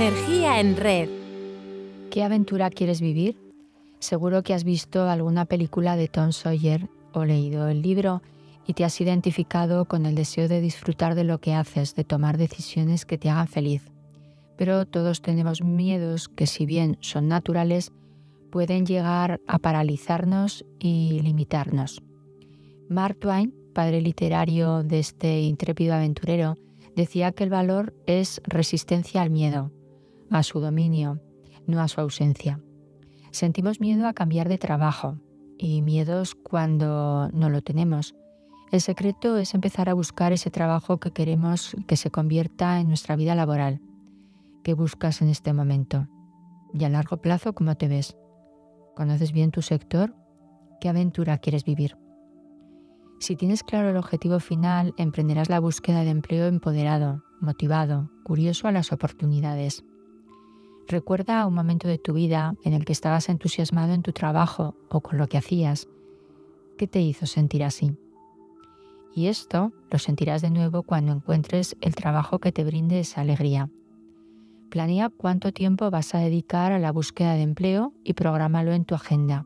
Energía en red. ¿Qué aventura quieres vivir? Seguro que has visto alguna película de Tom Sawyer o leído el libro y te has identificado con el deseo de disfrutar de lo que haces, de tomar decisiones que te hagan feliz. Pero todos tenemos miedos que si bien son naturales, pueden llegar a paralizarnos y limitarnos. Mark Twain, padre literario de este intrépido aventurero, decía que el valor es resistencia al miedo, a su dominio, no a su ausencia. Sentimos miedo a cambiar de trabajo y miedos cuando no lo tenemos. El secreto es empezar a buscar ese trabajo que queremos que se convierta en nuestra vida laboral. ¿Qué buscas en este momento? Y a largo plazo, ¿cómo te ves? ¿Conoces bien tu sector? ¿Qué aventura quieres vivir? Si tienes claro el objetivo final, emprenderás la búsqueda de empleo empoderado, motivado, curioso a las oportunidades. Recuerda un momento de tu vida en el que estabas entusiasmado en tu trabajo o con lo que hacías. ¿Qué te hizo sentir así? Y esto lo sentirás de nuevo cuando encuentres el trabajo que te brinde esa alegría. Planea cuánto tiempo vas a dedicar a la búsqueda de empleo y prográmalo en tu agenda.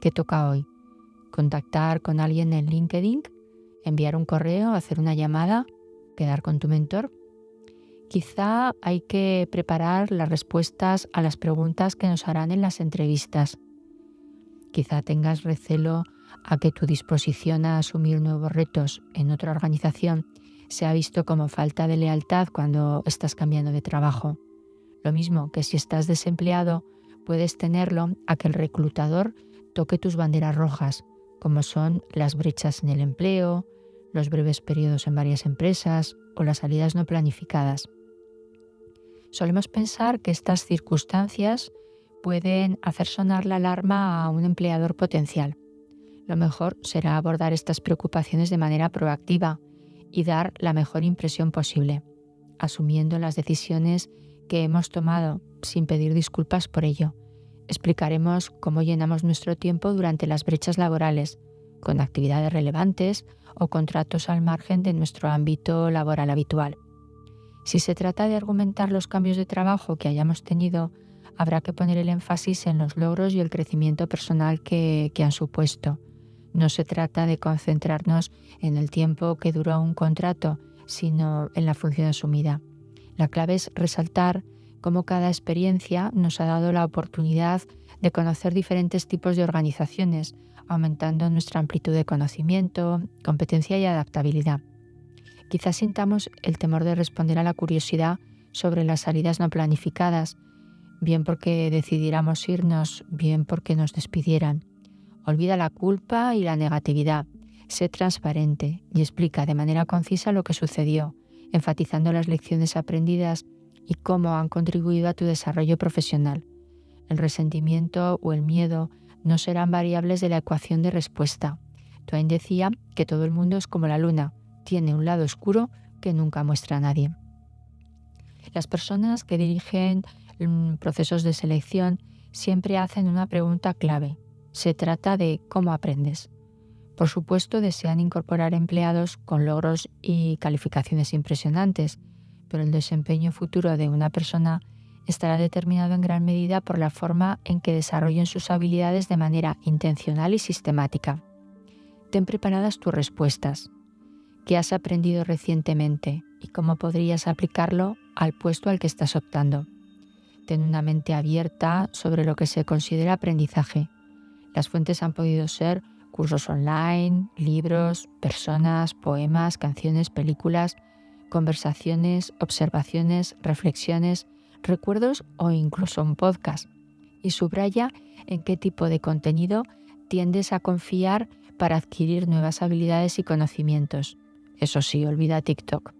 ¿Qué toca hoy? contactar con alguien en LinkedIn, enviar un correo, hacer una llamada, quedar con tu mentor. Quizá hay que preparar las respuestas a las preguntas que nos harán en las entrevistas. Quizá tengas recelo a que tu disposición a asumir nuevos retos en otra organización sea visto como falta de lealtad cuando estás cambiando de trabajo. Lo mismo que si estás desempleado, puedes tenerlo a que el reclutador toque tus banderas rojas como son las brechas en el empleo, los breves periodos en varias empresas o las salidas no planificadas. Solemos pensar que estas circunstancias pueden hacer sonar la alarma a un empleador potencial. Lo mejor será abordar estas preocupaciones de manera proactiva y dar la mejor impresión posible, asumiendo las decisiones que hemos tomado sin pedir disculpas por ello Explicaremos cómo llenamos nuestro tiempo durante las brechas laborales, con actividades relevantes o contratos al margen de nuestro ámbito laboral habitual. Si se trata de argumentar los cambios de trabajo que hayamos tenido, habrá que poner el énfasis en los logros y el crecimiento personal que, han supuesto. No se trata de concentrarnos en el tiempo que duró un contrato, sino en la función asumida. La clave es resaltar cómo cada experiencia nos ha dado la oportunidad de conocer diferentes tipos de organizaciones, aumentando nuestra amplitud de conocimiento, competencia y adaptabilidad. Quizás sintamos el temor de responder a la curiosidad sobre las salidas no planificadas, bien porque decidiéramos irnos, bien porque nos despidieran. Olvida la culpa y la negatividad. Sé transparente y explica de manera concisa lo que sucedió, enfatizando las lecciones aprendidas y cómo han contribuido a tu desarrollo profesional. El resentimiento o el miedo no serán variables de la ecuación de respuesta. Twain decía que todo el mundo es como la luna, tiene un lado oscuro que nunca muestra a nadie. Las personas que dirigen mm, procesos de selección siempre hacen una pregunta clave. Se trata de cómo aprendes. Por supuesto, desean incorporar empleados con logros y calificaciones impresionantes, pero el desempeño futuro de una persona estará determinado en gran medida por la forma en que desarrollen sus habilidades de manera intencional y sistemática. Ten preparadas tus respuestas. ¿Qué has aprendido recientemente y cómo podrías aplicarlo al puesto al que estás optando? Ten una mente abierta sobre lo que se considera aprendizaje. Las fuentes han podido ser cursos online, libros, personas, poemas, canciones, películas, conversaciones, observaciones, reflexiones, recuerdos o incluso un podcast. Y subraya en qué tipo de contenido tiendes a confiar para adquirir nuevas habilidades y conocimientos. Eso sí, olvida TikTok.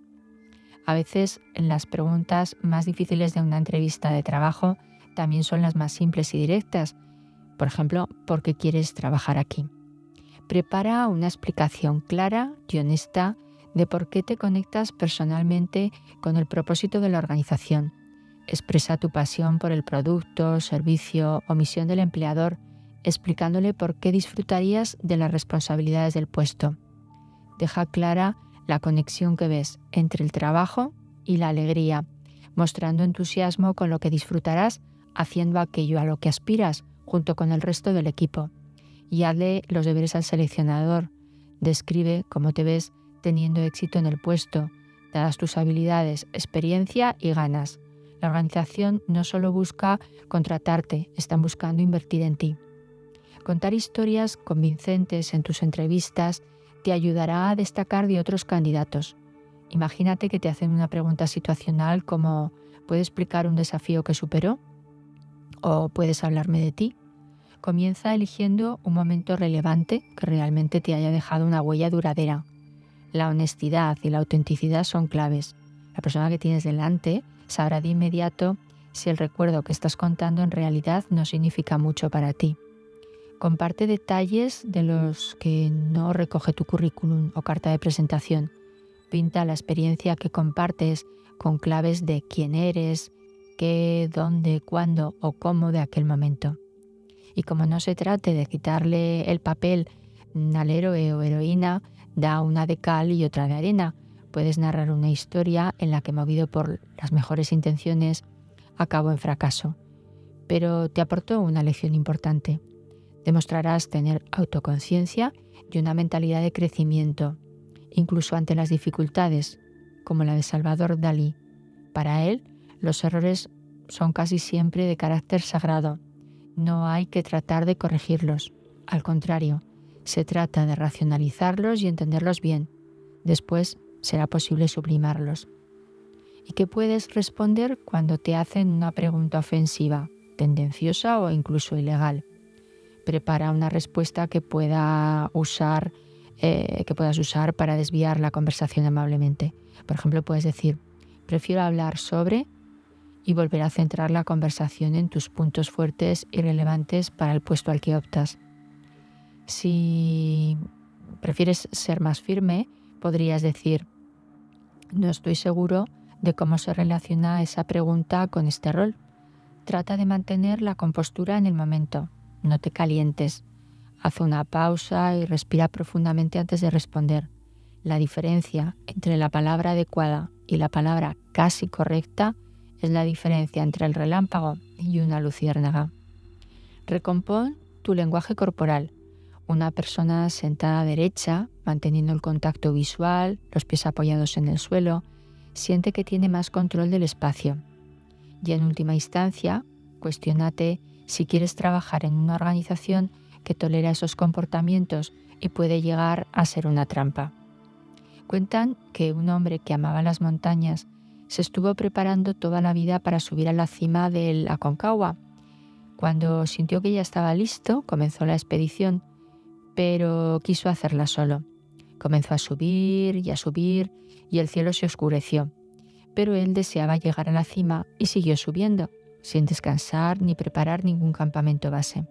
A veces las preguntas más difíciles de una entrevista de trabajo también son las más simples y directas. Por ejemplo, ¿por qué quieres trabajar aquí? Prepara una explicación clara y honesta de por qué te conectas personalmente con el propósito de la organización. Expresa tu pasión por el producto, servicio o misión del empleador, explicándole por qué disfrutarías de las responsabilidades del puesto. Deja clara la conexión que ves entre el trabajo y la alegría, mostrando entusiasmo con lo que disfrutarás haciendo aquello a lo que aspiras junto con el resto del equipo. Y hazle los deberes al seleccionador. Describe cómo te ves teniendo éxito en el puesto, dadas tus habilidades, experiencia y ganas. La organización no solo busca contratarte, están buscando invertir en ti. Contar historias convincentes en tus entrevistas te ayudará a destacar de otros candidatos. Imagínate que te hacen una pregunta situacional como ¿puede explicar un desafío que superó? ¿O puedes hablarme de ti? Comienza eligiendo un momento relevante que realmente te haya dejado una huella duradera. La honestidad y la autenticidad son claves. La persona que tienes delante sabrá de inmediato si el recuerdo que estás contando en realidad no significa mucho para ti. Comparte detalles de los que no recoge tu currículum o carta de presentación. Pinta la experiencia que compartes con claves de quién eres, qué, dónde, cuándo o cómo de aquel momento. Y como no se trate de quitarle el papel al héroe o heroína, da una de cal y otra de arena. Puedes narrar una historia en la que, movido por las mejores intenciones, acabó en fracaso. Pero te aportó una lección importante. Demostrarás tener autoconciencia y una mentalidad de crecimiento, incluso ante las dificultades, como la de Salvador Dalí. Para él, los errores son casi siempre de carácter sagrado. No hay que tratar de corregirlos. Al contrario, se trata de racionalizarlos y entenderlos bien. Después será posible sublimarlos. ¿Y qué puedes responder cuando te hacen una pregunta ofensiva, tendenciosa o incluso ilegal? Prepara una respuesta eh, que puedas usar para desviar la conversación amablemente. Por ejemplo, puedes decir, prefiero hablar sobre y volver a centrar la conversación en tus puntos fuertes y relevantes para el puesto al que optas. Si prefieres ser más firme, podrías decir, no estoy seguro de cómo se relaciona esa pregunta con este rol. Trata de mantener la compostura en el momento no te calientes. Haz una pausa y respira profundamente antes de responder. La diferencia entre la palabra adecuada y la palabra casi correcta es la diferencia entre el relámpago y una luciérnaga. Recompón tu lenguaje corporal. Una persona sentada derecha, manteniendo el contacto visual, los pies apoyados en el suelo, siente que tiene más control del espacio. Y en última instancia, cuestionate si quieres trabajar en una organización que tolera esos comportamientos y puede llegar a ser una trampa. Cuentan que un hombre que amaba las montañas se estuvo preparando toda la vida para subir a la cima del Aconcagua. Cuando sintió que ya estaba listo, comenzó la expedición, pero quiso hacerla solo. Comenzó a subir y a subir y el cielo se oscureció, pero él deseaba llegar a la cima y siguió subiendo sin descansar ni preparar ningún campamento base.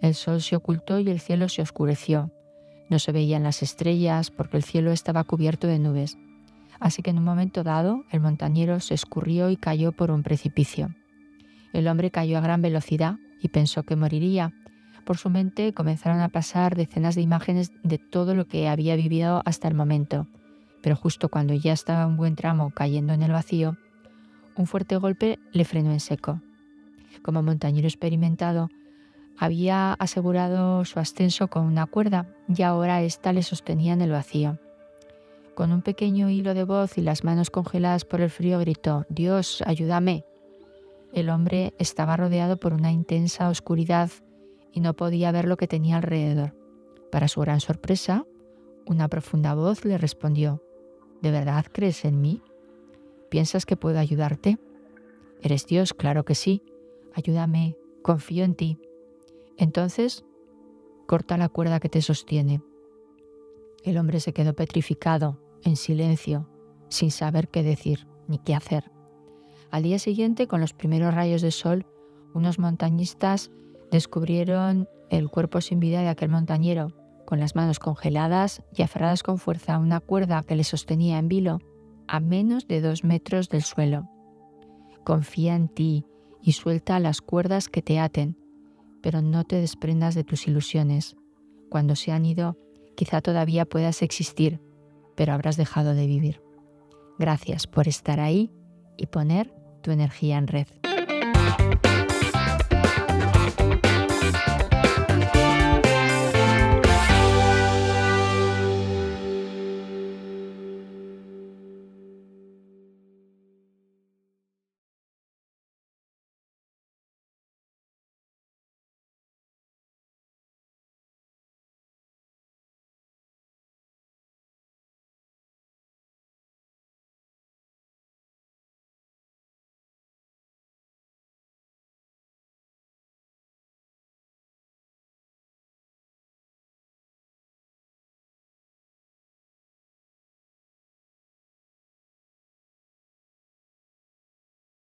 El sol se ocultó y el cielo se oscureció. No se veían las estrellas porque el cielo estaba cubierto de nubes. Así que en un momento dado el montañero se escurrió y cayó por un precipicio. El hombre cayó a gran velocidad y pensó que moriría. Por su mente comenzaron a pasar decenas de imágenes de todo lo que había vivido hasta el momento. Pero justo cuando ya estaba un buen tramo cayendo en el vacío, un fuerte golpe le frenó en seco. Como montañero experimentado, había asegurado su ascenso con una cuerda y ahora ésta le sostenía en el vacío. Con un pequeño hilo de voz y las manos congeladas por el frío gritó, Dios, ayúdame. El hombre estaba rodeado por una intensa oscuridad y no podía ver lo que tenía alrededor. Para su gran sorpresa, una profunda voz le respondió, ¿De verdad crees en mí? ¿Piensas que puedo ayudarte? ¿Eres Dios? Claro que sí. Ayúdame, confío en ti. Entonces, corta la cuerda que te sostiene. El hombre se quedó petrificado, en silencio, sin saber qué decir ni qué hacer. Al día siguiente, con los primeros rayos de sol, unos montañistas descubrieron el cuerpo sin vida de aquel montañero, con las manos congeladas y aferradas con fuerza a una cuerda que le sostenía en vilo a menos de dos metros del suelo. Confía en ti y suelta las cuerdas que te aten, pero no te desprendas de tus ilusiones. Cuando se han ido, quizá todavía puedas existir, pero habrás dejado de vivir. Gracias por estar ahí y poner tu energía en red.